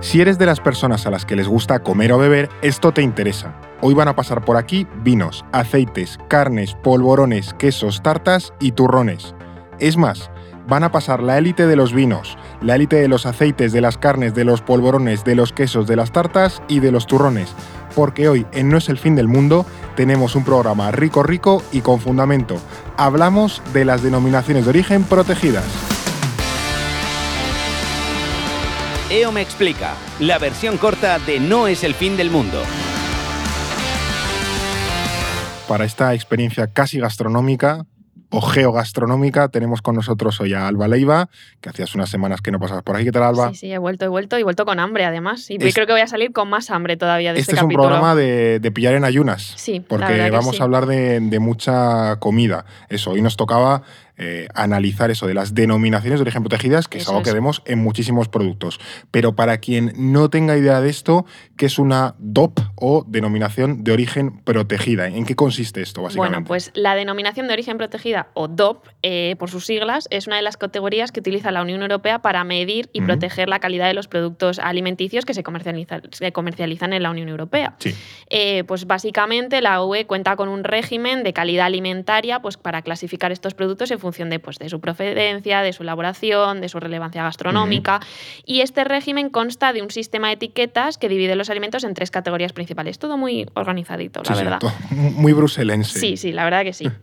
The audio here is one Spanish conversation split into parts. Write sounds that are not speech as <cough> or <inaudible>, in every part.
Si eres de las personas a las que les gusta comer o beber, esto te interesa. Hoy van a pasar por aquí vinos, aceites, carnes, polvorones, quesos, tartas y turrones. Es más, van a pasar la élite de los vinos, la élite de los aceites, de las carnes, de los polvorones, de los quesos, de las tartas y de los turrones. Porque hoy en No es el fin del mundo tenemos un programa rico rico y con fundamento. Hablamos de las denominaciones de origen protegidas. EO me explica, la versión corta de No es el fin del mundo. Para esta experiencia casi gastronómica, o geogastronómica. Tenemos con nosotros hoy a Alba Leiva, que hacías unas semanas que no pasabas por aquí. ¿Qué tal, Alba? Sí, sí, he vuelto, he vuelto y vuelto con hambre, además. Y creo que voy a salir con más hambre todavía de este, este es un programa de, pillar en ayunas. Sí, porque vamos a hablar de, de, mucha comida. Eso, hoy nos tocaba eh, analizar eso de las denominaciones de origen protegidas, que es algo que vemos en muchísimos productos. Pero para quien no tenga idea de esto, ¿qué es una DOP o denominación de origen protegida? ¿En qué consiste esto, básicamente? Bueno, pues la denominación de origen protegida, o DOP, eh, por sus siglas, es una de las categorías que utiliza la Unión Europea para medir y proteger la calidad de los productos alimenticios que se comercializan, se comercializan en la Unión Europea. Sí. Eh, pues básicamente la UE cuenta con un régimen de calidad alimentaria pues, para clasificar estos productos en función función de, pues, de su procedencia, de su elaboración, de su relevancia gastronómica. Y este régimen consta de un sistema de etiquetas que divide los alimentos en tres categorías principales. Todo muy organizadito, la verdad. muy bruselense. Sí, sí, la verdad que sí. <laughs>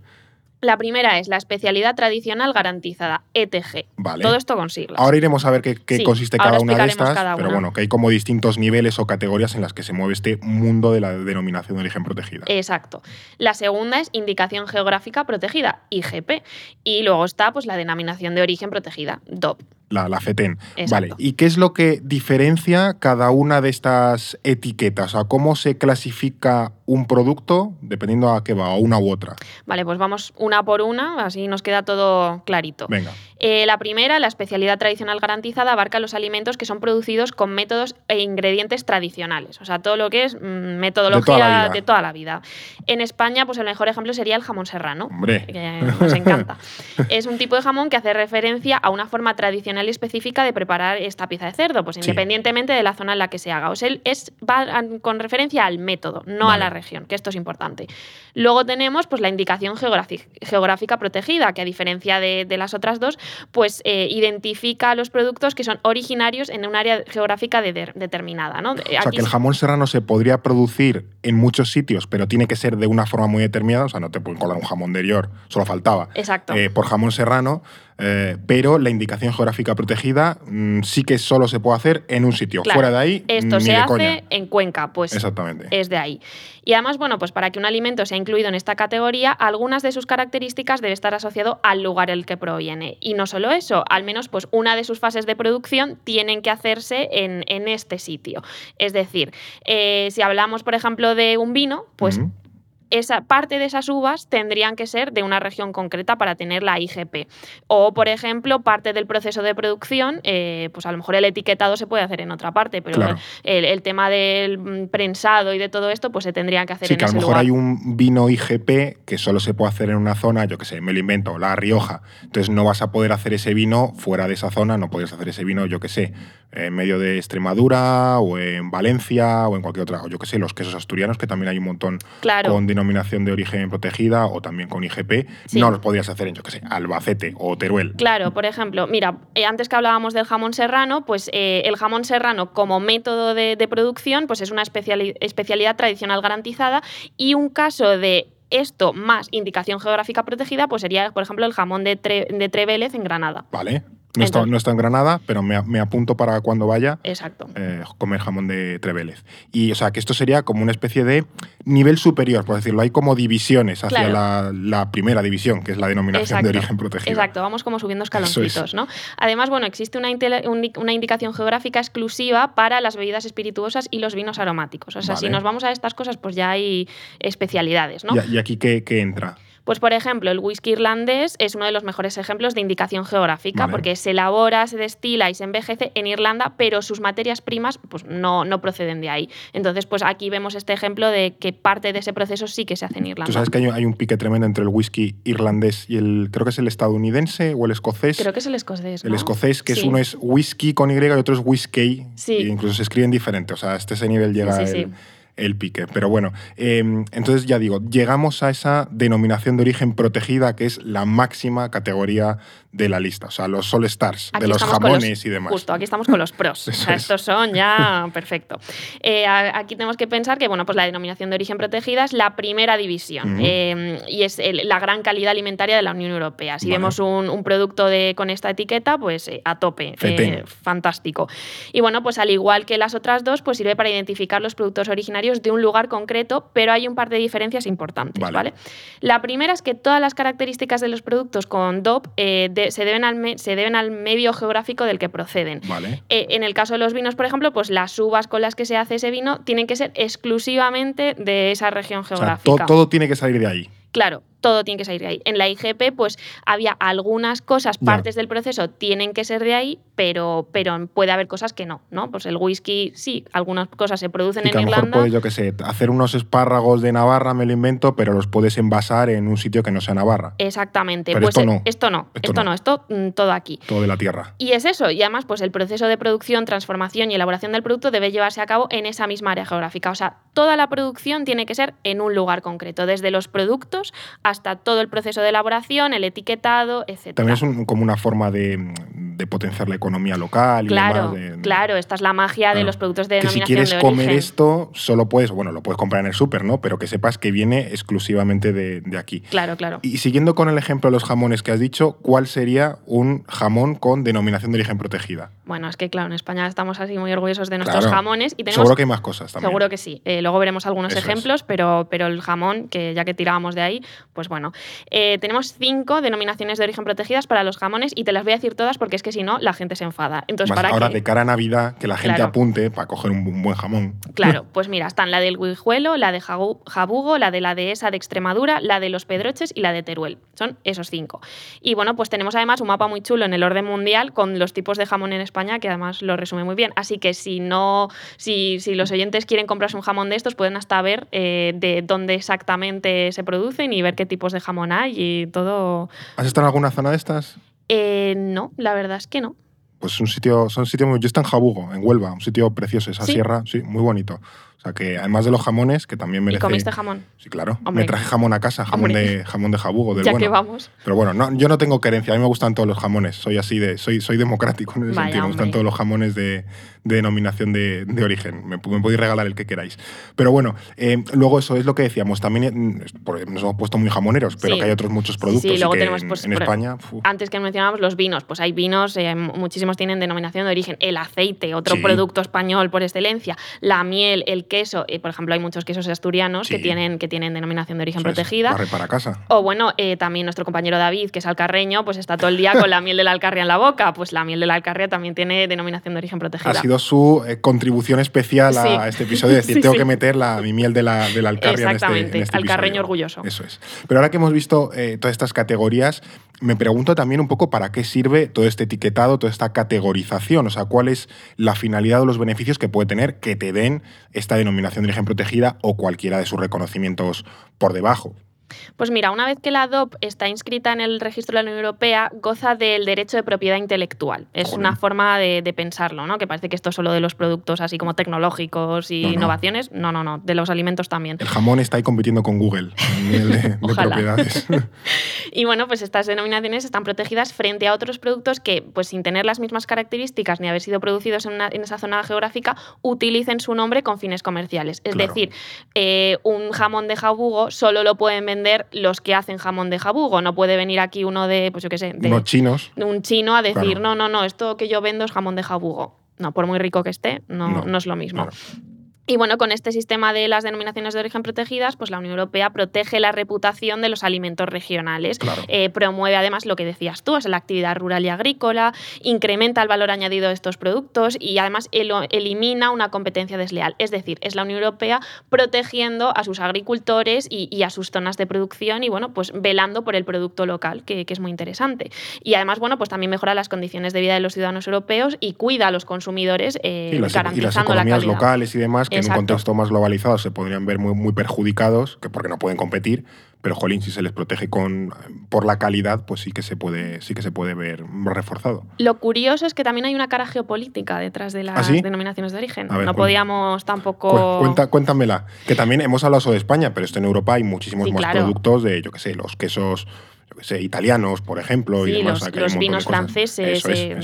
La primera es la especialidad tradicional garantizada, ETG. Vale. Todo esto con siglas. Ahora iremos a ver qué, consiste cada una de estas, pero bueno, que hay como distintos niveles o categorías en las que se mueve este mundo de la denominación de origen protegida. Exacto. La segunda es indicación geográfica protegida, IGP. Y luego está pues, la denominación de origen protegida, DOP la, la FETEN. Vale. ¿Y qué es lo que diferencia cada una de estas etiquetas? O ¿cómo se clasifica un producto dependiendo a qué va, o una u otra? Vale, pues vamos una por una, así nos queda todo clarito. Venga. Eh, la primera, la especialidad tradicional garantizada, abarca los alimentos que son producidos con métodos e ingredientes tradicionales. O sea, todo lo que es mm, metodología de toda, la vida. En España, pues el mejor ejemplo sería el jamón serrano. Hombre. Que nos encanta. <laughs> es un tipo de jamón que hace referencia a una forma tradicional y específica de preparar esta pieza de cerdo, pues independientemente de la zona en la que se haga. O sea, es, va con referencia al método, no a la región, que esto es importante. Luego tenemos pues, la indicación geográfica protegida, que a diferencia de, las otras dos, pues eh, identifica los productos que son originarios en un área geográfica determinada. ¿no? o sea, que el jamón serrano se podría producir en muchos sitios, pero tiene que ser de una forma muy determinada. O sea, no te pueden colar un jamón de York, solo faltaba. Exacto. Eh, por jamón serrano, eh, pero la indicación geográfica protegida mm, sí que solo se puede hacer en un sitio. Fuera de ahí, esto se hace en Cuenca, pues Exactamente. es de ahí. Y además, bueno, pues para que un alimento sea incluido en esta categoría, algunas de sus características debe estar asociado al lugar en el que proviene. Y no solo eso, al menos pues una de sus fases de producción tienen que hacerse en, este sitio. Es decir, eh, si hablamos, por ejemplo, de un vino, pues esa parte de esas uvas tendrían que ser de una región concreta para tener la IGP. O, por ejemplo, parte del proceso de producción, eh, pues a lo mejor el etiquetado se puede hacer en otra parte, pero el, tema del mm, prensado y de todo esto, pues se tendría que hacer sí, en que a lo mejor hay un vino IGP que solo se puede hacer en una zona, yo que sé, me lo invento, La Rioja. Entonces no vas a poder hacer ese vino fuera de esa zona, no puedes hacer ese vino, yo que sé, en medio de Extremadura o en Valencia o en cualquier otra, o yo que sé, los quesos asturianos, que también hay un montón claro denominación de origen protegida o también con IGP, no los podías hacer en, yo que sé, Albacete o Teruel. Claro, por ejemplo, mira, eh, antes que hablábamos del jamón serrano, pues eh, el jamón serrano como método de, producción, pues es una especialidad tradicional garantizada y un caso de esto más indicación geográfica protegida, pues sería, por ejemplo, el jamón de, de Trevélez en Granada. Vale, no, está, en Granada, pero me, apunto para cuando vaya Exacto. Eh, comer jamón de Trevélez. Y o sea, que esto sería como una especie de nivel superior, por decirlo. Hay como divisiones hacia la, primera división, que es la denominación de origen protegido. Exacto, vamos como subiendo escaloncitos, ¿no? Además, bueno, existe una, una, indicación geográfica exclusiva para las bebidas espirituosas y los vinos aromáticos. O sea, si nos vamos a estas cosas, pues ya hay especialidades, ¿no? ¿Y, aquí qué entra? Pues por ejemplo, el whisky irlandés es uno de los mejores ejemplos de indicación geográfica Vale. porque se elabora, se destila y se envejece en Irlanda, pero sus materias primas pues, no, no proceden de ahí. Entonces, pues aquí vemos este ejemplo de que parte de ese proceso sí que se hace en Irlanda. Tú sabes que hay, un- hay un pique tremendo entre el whisky irlandés y el, creo que es el estadounidense o el escocés. Creo que es el escocés. El ¿no? escocés, que es uno es whisky con Y y otro es whisky. Sí. Y incluso se escriben diferente. O sea, hasta ese nivel llega Sí, el, sí. El pique. Pero bueno, eh, entonces ya digo, llegamos a esa denominación de origen protegida que es la máxima categoría de la lista. O sea, los Sol Stars, Aquí de los jamones los- y demás. Justo, aquí estamos con los pros. <laughs> o sea, estos son ya <laughs> perfecto. Eh, aquí tenemos que pensar que bueno, pues la denominación de origen protegida es la primera división eh, y es el- la gran calidad alimentaria de la Unión Europea. Si Vale. vemos un, un producto de, con esta etiqueta, pues eh, a tope, eh, fantástico. Y bueno, pues al igual que las otras dos, pues sirve para identificar los productos originarios de un lugar concreto, pero hay un par de diferencias importantes. Vale. ¿vale? La primera es que todas las características de los productos con DOP eh, de- se, deben al se deben al medio geográfico del que proceden. Vale. Eh, en el caso de los vinos, por ejemplo, pues las uvas con las que se hace ese vino tienen que ser exclusivamente de esa región O sea, geográfica. to- todo tiene que salir de ahí. Claro, todo tiene que salir de ahí. En la IGP, pues había algunas cosas, partes del proceso tienen que ser de ahí, pero, pero puede haber cosas que no, ¿no? Pues el whisky, sí, algunas cosas se producen Y en que a lo mejor Irlanda. puedes, yo qué sé, hacer unos espárragos de Navarra, me lo invento, pero los puedes envasar en un sitio que no sea Navarra. Exactamente. Pero pues esto no. Esto no, Esto esto, no. no, esto mm, todo aquí. Todo de la tierra. Y es eso, y además, pues el proceso de producción, transformación y elaboración del producto debe llevarse a cabo en esa misma área geográfica. O sea, toda la producción tiene que ser en un lugar concreto, desde los productos hasta todo el proceso de elaboración, el etiquetado, etc. También es como una forma de, de potenciar la economía local y Claro, demás. de- claro, esta es la magia de los productos de que si denominación quieres de comer esto, solo puedes, bueno, lo puedes comprar en el súper, ¿no? Pero que sepas que viene exclusivamente de, de aquí. Claro, claro. Y siguiendo con el ejemplo de los jamones que has dicho, ¿cuál sería un jamón con denominación de origen protegida? Bueno, es que claro, en España estamos así muy orgullosos de nuestros Claro. jamones y tenemos Seguro que hay más cosas también. Seguro que sí. Eh, luego veremos algunos Eso es. ejemplos, pero, pero el jamón, que ya que tirábamos de ahí, pues bueno. Eh, tenemos cinco denominaciones de origen protegidas para los jamones y te las voy a decir todas porque es que si no, la gente se enfada. Entonces, Más para ahora que- de cara a Navidad, que la gente Claro. apunte para coger un, buen jamón. Claro, <laughs> pues mira, están la del Guijuelo, la de Jabugo, la de la dehesa de Extremadura, la de los Pedroches y la de Teruel. Son esos cinco. Y bueno, pues tenemos además un mapa muy chulo en el orden mundial con los tipos de jamón en España, que además lo resume muy bien. Así que si no, si, si los oyentes quieren comprarse un jamón de estos, pueden hasta ver eh, de dónde exactamente se producen y ver qué tipos de jamón hay y todo. ¿Has estado en alguna zona de estas? Eh, no, la verdad es que no. Pues un sitio, son sitios muy. Yo estoy en Jabugo, en Huelva, un sitio precioso, esa ¿Sí? sierra, sí, muy bonito. O sea que además de los jamones, que también ¿Y merece. comiste jamón? Sí, claro. Hombre. Me traje jamón a casa, jamón, Hombre. de, jamón de Jabugo, del ya bueno. que vamos. Pero bueno, no, yo no tengo querencia, a mí me gustan todos los jamones, soy así de, soy, soy democrático en ese Vaya, sentido, me gustan todos los jamones de, de denominación de, de origen, me, me podéis regalar el que queráis. Pero bueno, eh, luego eso es lo que decíamos, también eh, nos hemos puesto muy jamoneros, pero Sí. que hay otros muchos productos sí, luego y que tenemos, en, pues, en España... Antes que mencionábamos los vinos, pues hay vinos, eh, muchísimos tienen denominación de origen. El aceite, otro Sí. producto español por excelencia. La miel, el queso, eh, por ejemplo, hay muchos quesos asturianos que, tienen, que tienen denominación de origen eso es, protegida. barre para casa. O bueno, eh, también nuestro compañero David, que es alcarreño, pues está todo el día con la miel de la alcarria en la boca. Pues la miel de la alcarria también tiene denominación de origen protegida. Ha sido su eh, contribución especial a, Sí. a este episodio, decir, <laughs> Sí, tengo que meter la, mi miel de la, de la alcarria en este, Exactamente, en este alcarreño episodio. orgulloso. Eso es. Pero ahora que hemos visto eh, todas estas categorías, me pregunto también un poco para qué sirve todo este etiquetado, toda esta categorización, o sea, cuál es la finalidad o los beneficios que puede tener que te den esta denominación de origen protegida o cualquiera de sus reconocimientos por debajo. Pues mira, una vez que la DOP está inscrita en el registro de la Unión Europea, goza del derecho de propiedad intelectual. Es Joder. una forma de, de pensarlo, ¿no? Que parece que esto es solo de los productos así como tecnológicos y No, no. innovaciones. No, no, no, de los alimentos también. El jamón está ahí compitiendo con Google en nivel de, propiedades. <laughs> Y bueno, pues estas denominaciones están protegidas frente a otros productos que, pues sin tener las mismas características ni haber sido producidos en, una- en esa zona geográfica, utilicen su nombre con fines comerciales. Es Claro. decir, eh, un jamón de jabugo solo lo pueden vender los que hacen jamón de jabugo. No puede venir aquí uno de, pues yo qué sé, de, Unos chinos. un chino a decir, Claro. no, no, no, esto que yo vendo es jamón de jabugo. No, por muy rico que esté, no, No, no es lo mismo. claro. Y bueno, con este sistema de las denominaciones de origen protegidas, pues la Unión Europea protege la reputación de los alimentos regionales. Eh, promueve además lo que decías tú, es la actividad rural y agrícola, incrementa el valor añadido de estos productos y además elimina una competencia desleal. Es decir, es la Unión Europea protegiendo a sus agricultores y, a sus zonas de producción y bueno, pues velando por el producto local, que, es muy interesante. Y además, bueno, pues también mejora las condiciones de vida de los ciudadanos europeos y cuida a los consumidores eh, garantizando y las economías locales y demás en un contexto más globalizado se podrían ver muy, muy perjudicados, que porque no pueden competir, pero jolín, si se les protege con, por la calidad, pues sí que se puede, sí que se puede ver reforzado. Lo curioso es que también hay una cara geopolítica detrás de las ¿Ah, denominaciones de origen. no podíamos tampoco. Cuenta, cuéntamela. Que también hemos hablado de España, pero esto en Europa hay muchísimos más productos de, yo qué sé, los quesos italianos, por ejemplo. y Los, vinos franceses, eh,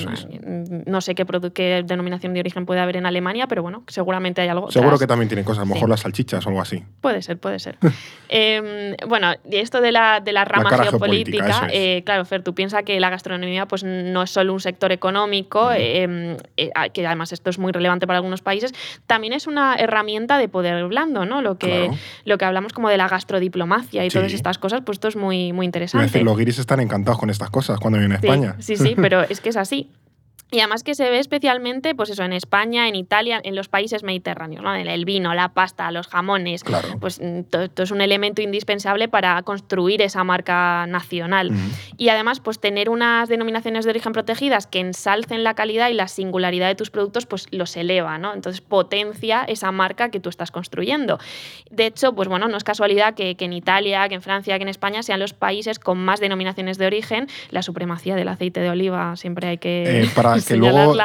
no sé qué, qué, denominación de origen puede haber en Alemania, pero bueno, seguramente hay algo. Seguro que también tienen cosas, a lo mejor las salchichas o algo así. Puede ser, puede ser. <laughs> Em, bueno, y esto de la, de la rama geopolítica, eh, claro, Fer, tú piensas que la gastronomía pues, no es solo un sector económico, em, eh, que además esto es muy relevante para algunos países, también es una herramienta de poder blando, ¿no? Lo que, lo que hablamos como de la gastrodiplomacia y todas estas cosas, pues esto es muy, muy interesante los guiris están encantados con estas cosas cuando vienen a España. Sí, sí, <laughs> pero es que es así. Y además que se ve especialmente, pues eso, en España, en Italia, en los países mediterráneos, ¿no? El vino, la pasta, los jamones. Claro. Pues mm, todo esto es un elemento indispensable para construir esa marca nacional. Y además, pues tener unas denominaciones de origen protegidas que ensalcen la calidad y la singularidad de tus productos, pues los eleva, ¿no? Entonces potencia esa marca que tú estás construyendo. De hecho, pues bueno, no es casualidad que, en Italia, que en Francia, que en España sean los países con más denominaciones de origen. La supremacía del aceite de oliva siempre hay que. Eh, que luego,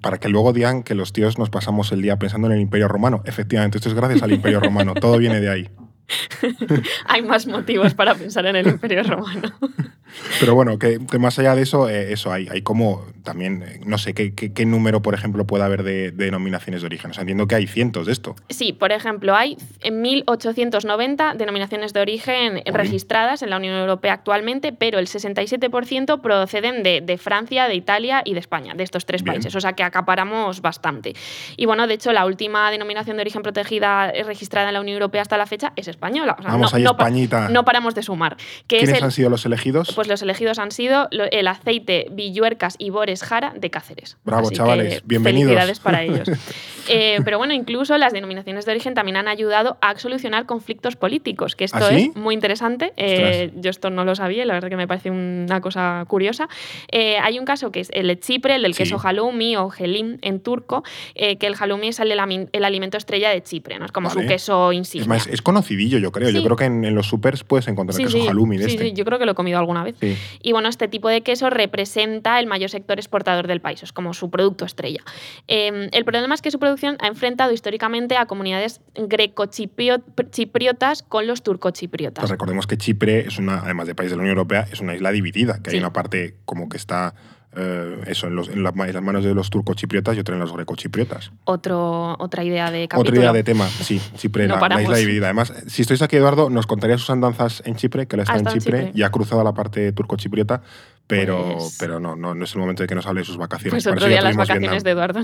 para que luego digan que los tíos nos pasamos el día pensando en el Imperio Romano. Efectivamente, esto es gracias al Imperio Romano, todo viene de ahí. <laughs> Hay más motivos para pensar en el Imperio Romano. <laughs> Pero bueno, que, más allá de eso, eh, eso hay, hay como también, eh, no sé, ¿qué, qué, número, por ejemplo, puede haber de, denominaciones de origen? O sea, entiendo que hay cientos de esto. Sí, por ejemplo, hay 1.890 denominaciones de origen registradas en la Unión Europea actualmente, pero el 67% proceden de, de, Francia, de Italia y de España, de estos tres países. O sea, que acaparamos bastante. Y bueno, de hecho, la última denominación de origen protegida registrada en la Unión Europea hasta la fecha es española. Vamos no, ahí, Españita. no paramos de sumar. ¿Quiénes han sido los elegidos? Pues los elegidos han sido el aceite Villuercas y Bores Jara de Cáceres. Bravo, chavales, bienvenidos. Felicidades para ellos. <laughs> Eh, pero bueno, incluso las denominaciones de origen también han ayudado a solucionar conflictos políticos, que esto ¿Ah, es muy interesante. Eh, yo esto no lo sabía, la verdad que me parece una cosa curiosa. Eh, hay un caso que es el de Chipre, el del queso halloumi o gelim en turco, que el halloumi es el, alimento estrella de Chipre, ¿no? es como su queso insignia. Es, es yo creo. Yo creo que en, los supers puedes encontrar queso halloumi de este. Sí, yo creo que lo he comido alguna vez. Y bueno, este tipo de queso representa el mayor sector exportador del país, es como su producto estrella. Em, el problema es que su producción ha enfrentado históricamente a comunidades greco-chipriotas con los turcochipriotas. Pues recordemos que Chipre es una, además de país de la Unión Europea, es una isla dividida, que hay una parte como que está eh, eso, en, las manos de los turcochipriotas y otra en los grecochipriotas. Otro, otra idea de capítulo. Otra idea de tema, sí, Chipre, la, isla dividida. Además, si estáis aquí, Eduardo, nos contaría sus andanzas en Chipre, que él está, ah, en, Chipre, y ha cruzado la parte turcochipriota pero, pues pero no, no, es el momento de que nos hable de sus vacaciones. Pues otro día las vacaciones de Eduardo.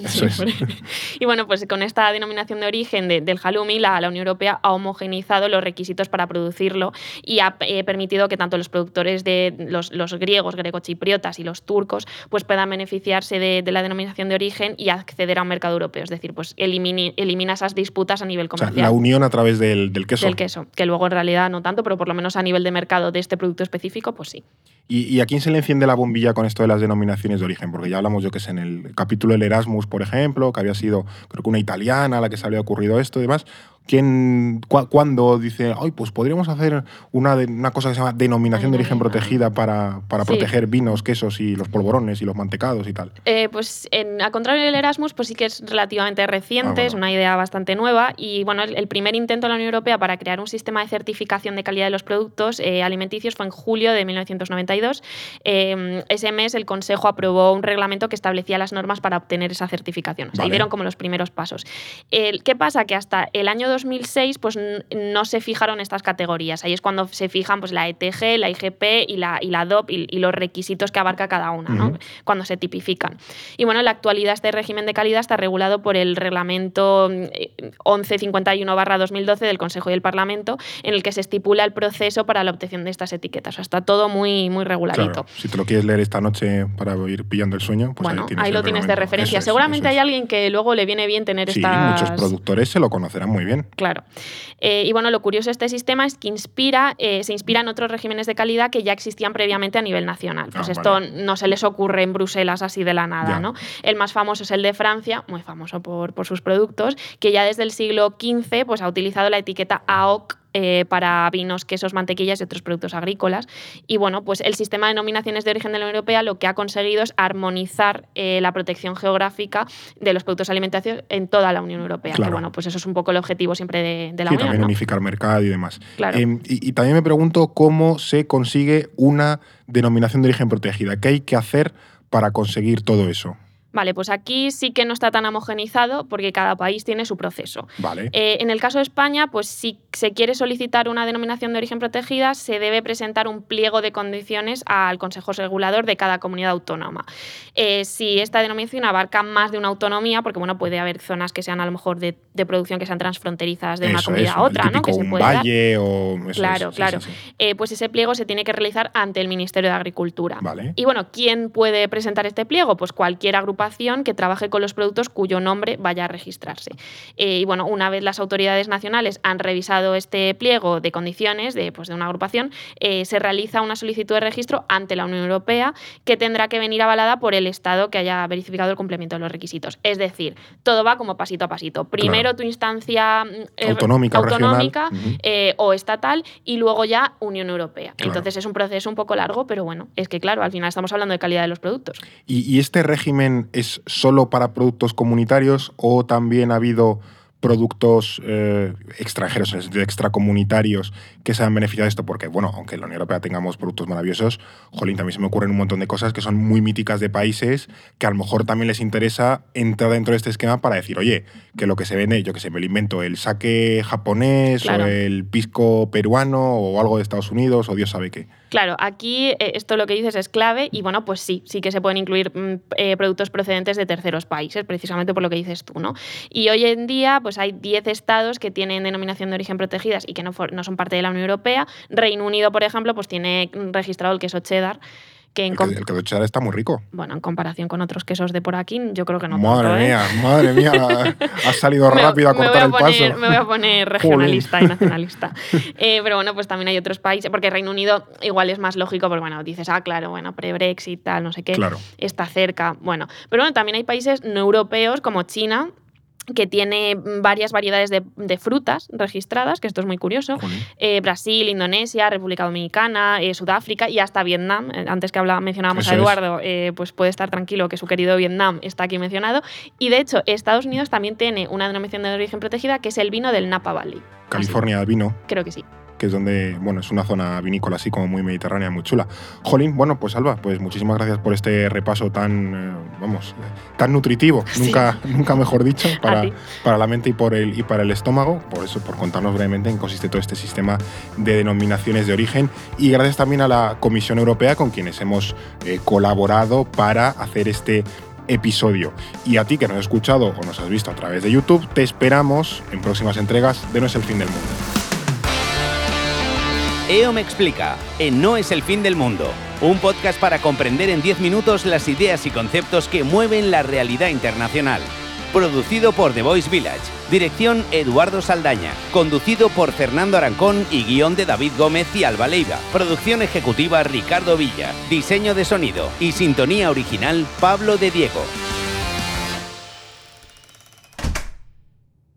<laughs> y bueno, pues con esta denominación de origen del halloumi, la, la, Unión Europea ha homogenizado los requisitos para producirlo y ha eh, permitido que tanto los productores de los, los griegos, grecochipriotas y los turcos pues puedan beneficiarse de, la denominación de origen y acceder a un mercado europeo. Es decir, pues elimina esas disputas a nivel comercial. la unión a través del, del queso. Del queso, que luego en realidad no tanto, pero por lo menos a nivel de mercado de este producto específico, pues sí. ¿Y, y a quién se le enciende la bombilla con esto de las denominaciones de origen? Porque ya hablamos, yo que sé, en el capítulo del Erasmus, por ejemplo, que había sido, creo que una italiana a la que se había ocurrido esto y demás. ¿Quién, cuando dice, ay, pues podríamos hacer una, una cosa que se llama denominación de origen protegida para, para proteger vinos, quesos y los polvorones y los mantecados y tal? Eh, pues en, a contrario del Erasmus, pues sí que es relativamente reciente, ah, es una idea bastante nueva y bueno, el, primer intento de la Unión Europea para crear un sistema de certificación de calidad de los productos eh, alimenticios fue en julio de 1992. Eh, ese mes el Consejo aprobó un reglamento que establecía las normas para obtener esa certificación. O sea, dieron como los primeros pasos. ¿Qué pasa? Que hasta el año 2006 pues no se fijaron estas categorías. Ahí es cuando se fijan pues, la ETG, la IGP y la, y la DOP y, los requisitos que abarca cada una, ¿no? cuando se tipifican. Y bueno, en la actualidad este régimen de calidad está regulado por el reglamento 1151-2012 eh, del Consejo y el Parlamento, en el que se estipula el proceso para la obtención de estas etiquetas. O sea, está todo muy, muy reguladito. si te lo quieres leer esta noche para ir pillando el sueño, pues bueno, ahí, lo tienes de referencia. Seguramente hay alguien que luego le viene bien tener sí, muchos productores se lo conocerán muy bien. Claro. Eh, y bueno, lo curioso de este sistema es que inspira, eh, se inspira en otros regímenes de calidad que ya existían previamente a nivel nacional. Pues ah, esto no se les ocurre en Bruselas así de la nada, ¿no? El más famoso es el de Francia, muy famoso por, por sus productos, que ya desde el siglo XV pues, ha utilizado la etiqueta AOC eh, para vinos, quesos, mantequillas y otros productos agrícolas. Y bueno, pues el sistema de denominaciones de origen de la Unión Europea lo que ha conseguido es armonizar eh, la protección geográfica de los productos alimenticios en toda la Unión Europea. Que bueno, pues eso es un poco el objetivo siempre de, la sí, Unión. también unificar mercado y demás. Em, y, y también me pregunto cómo se consigue una denominación de origen protegida. ¿Qué hay que hacer para conseguir todo eso? Vale, pues aquí sí que no está tan homogenizado porque cada país tiene su proceso. Vale. Eh, en el caso de España, pues si se quiere solicitar una denominación de origen protegida, se debe presentar un pliego de condiciones al Consejo Regulador de cada comunidad autónoma. Eh, si esta denominación abarca más de una autonomía, porque bueno, puede haber zonas que sean a lo mejor de, producción que sean transfronterizas de una comunidad a otra, ¿no? Que se puede valle o claro, claro. Eh, pues ese pliego se tiene que realizar ante el Ministerio de Agricultura. Vale. Y bueno, ¿quién puede presentar este pliego? Pues cualquier agrupación que trabaje con los productos cuyo nombre vaya a registrarse. Eh, y bueno, una vez las autoridades nacionales han revisado este pliego de condiciones de, pues, de una agrupación, eh, se realiza una solicitud de registro ante la Unión Europea que tendrá que venir avalada por el Estado que haya verificado el cumplimiento de los requisitos. Es decir, todo va como pasito a pasito. Primero tu instancia eh, autonómica, o, estatal y luego ya Unión Europea. Entonces es un proceso un poco largo, pero bueno, es que claro, al final estamos hablando de calidad de los productos. y este régimen es solo para productos comunitarios o también ha habido productos eh, extranjeros, en el sentido extracomunitarios, que se han beneficiado de esto, porque, bueno, aunque en la Unión Europea tengamos productos maravillosos, jolín, también se me ocurren un montón de cosas que son muy míticas de países que a lo mejor también les interesa entrar dentro de este esquema para decir, oye, que lo que se vende, yo que sé, me lo invento, el saque japonés o el pisco peruano o algo de Estados Unidos o Dios sabe qué. Claro, aquí eh, esto lo que dices es clave y bueno, pues sí, sí que se pueden incluir mm, eh, productos procedentes de terceros países, precisamente por lo que dices tú, ¿no? Y hoy en día, pues hay 10 estados que tienen denominación de origen protegidas y que no, son parte de la Unión Europea. Reino Unido, por ejemplo, pues tiene registrado el queso cheddar el, queso de cheddar está muy rico. Bueno, en comparación con otros quesos de por aquí, yo creo que no. Madre ¿eh? mía, madre mía, <laughs> has salido rápido a cortar el paso. Me voy a poner <laughs> regionalista y nacionalista. <laughs> Eh, pero bueno, pues también hay otros países, porque Reino Unido igual es más lógico, porque bueno, dices, ah, claro, bueno, pre-Brexit, tal, no sé qué, claro. está cerca. Bueno, pero bueno, también hay países no europeos como China, que tiene varias variedades de, frutas registradas, que esto es muy curioso. Eh, Brasil, Indonesia, República Dominicana, eh, Sudáfrica y hasta Vietnam. Eh, antes que hablaba, mencionábamos a Eduardo, pues puede estar tranquilo que su querido Vietnam está aquí mencionado. Y de hecho, Estados Unidos también tiene una denominación de origen protegida que es el vino del Napa Valley. California, vino. Creo que sí que es donde, bueno, es una zona vinícola así como muy mediterránea, muy chula. Jolín, bueno, pues Alba, pues muchísimas gracias por este repaso tan, eh, vamos, tan nutritivo, nunca, nunca mejor dicho, <laughs> para, para la mente y, por el, y para el estómago, por eso, por contarnos brevemente en qué consiste todo este sistema de denominaciones de origen y gracias también a la Comisión Europea con quienes hemos eh, colaborado para hacer este episodio. Y a ti que nos has escuchado o nos has visto a través de YouTube, te esperamos en próximas entregas de No es el fin del mundo. EO me explica, en No es el fin del mundo, un podcast para comprender en 10 minutos las ideas y conceptos que mueven la realidad internacional. Producido por The Voice Village, dirección Eduardo Saldaña, conducido por Fernando Arancón y guion de David Gómez y Alba Leiva, producción ejecutiva Ricardo Villa, diseño de sonido y sintonía original Pablo de Diego.